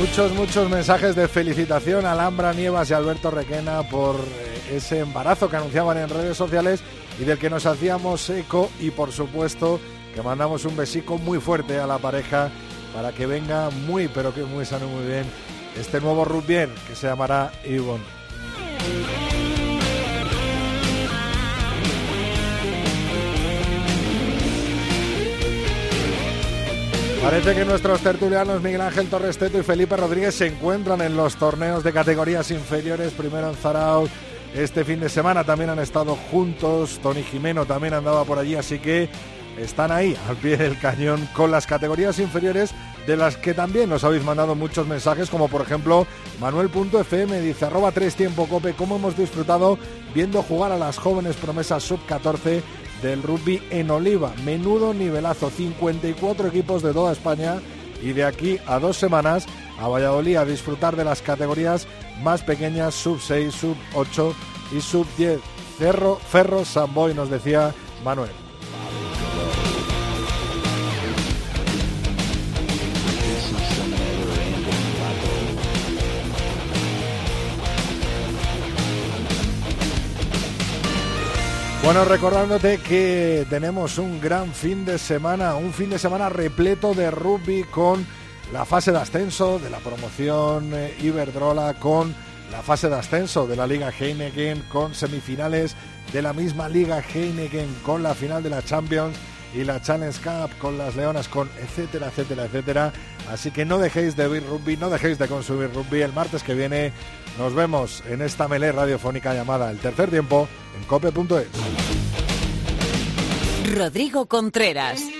Muchos, muchos mensajes de felicitación a Alhambra Nievas y Alberto Requena por eh, ese embarazo que anunciaban en redes sociales y del que nos hacíamos eco y por supuesto que mandamos un besico muy fuerte a la pareja para que venga muy, pero que muy sano muy bien este nuevo rugby que se llamará Ivonne. Parece que nuestros tertulianos Miguel Ángel Torresteto y Felipe Rodríguez se encuentran en los torneos de categorías inferiores, primero en Zarauz. Este fin de semana también han estado juntos, Tony Jimeno también andaba por allí, así que están ahí al pie del cañón con las categorías inferiores de las que también nos habéis mandado muchos mensajes, como por ejemplo Manuel.fm dice arroba tres tiempo cope, cómo hemos disfrutado viendo jugar a las jóvenes promesas sub 14 del rugby en Oliva. Menudo nivelazo, 54 equipos de toda España y de aquí a dos semanas a Valladolid a disfrutar de las categorías más pequeñas, sub 6, sub 8 y sub 10. Cerro, Ferro, Samboy, nos decía Manuel. Bueno, recordándote que tenemos un gran fin de semana, un fin de semana repleto de rugby con la fase de ascenso de la promoción eh, Iberdrola, con la fase de ascenso de la Liga Heineken con semifinales de la misma Liga Heineken con la final de la Champions y la Challenge Cup con las Leonas, con etcétera, etcétera, etcétera. Así que no dejéis de ver rugby, no dejéis de consumir rugby. El martes que viene nos vemos en esta melé radiofónica llamada El Tercer Tiempo en cope.es. Rodrigo Contreras.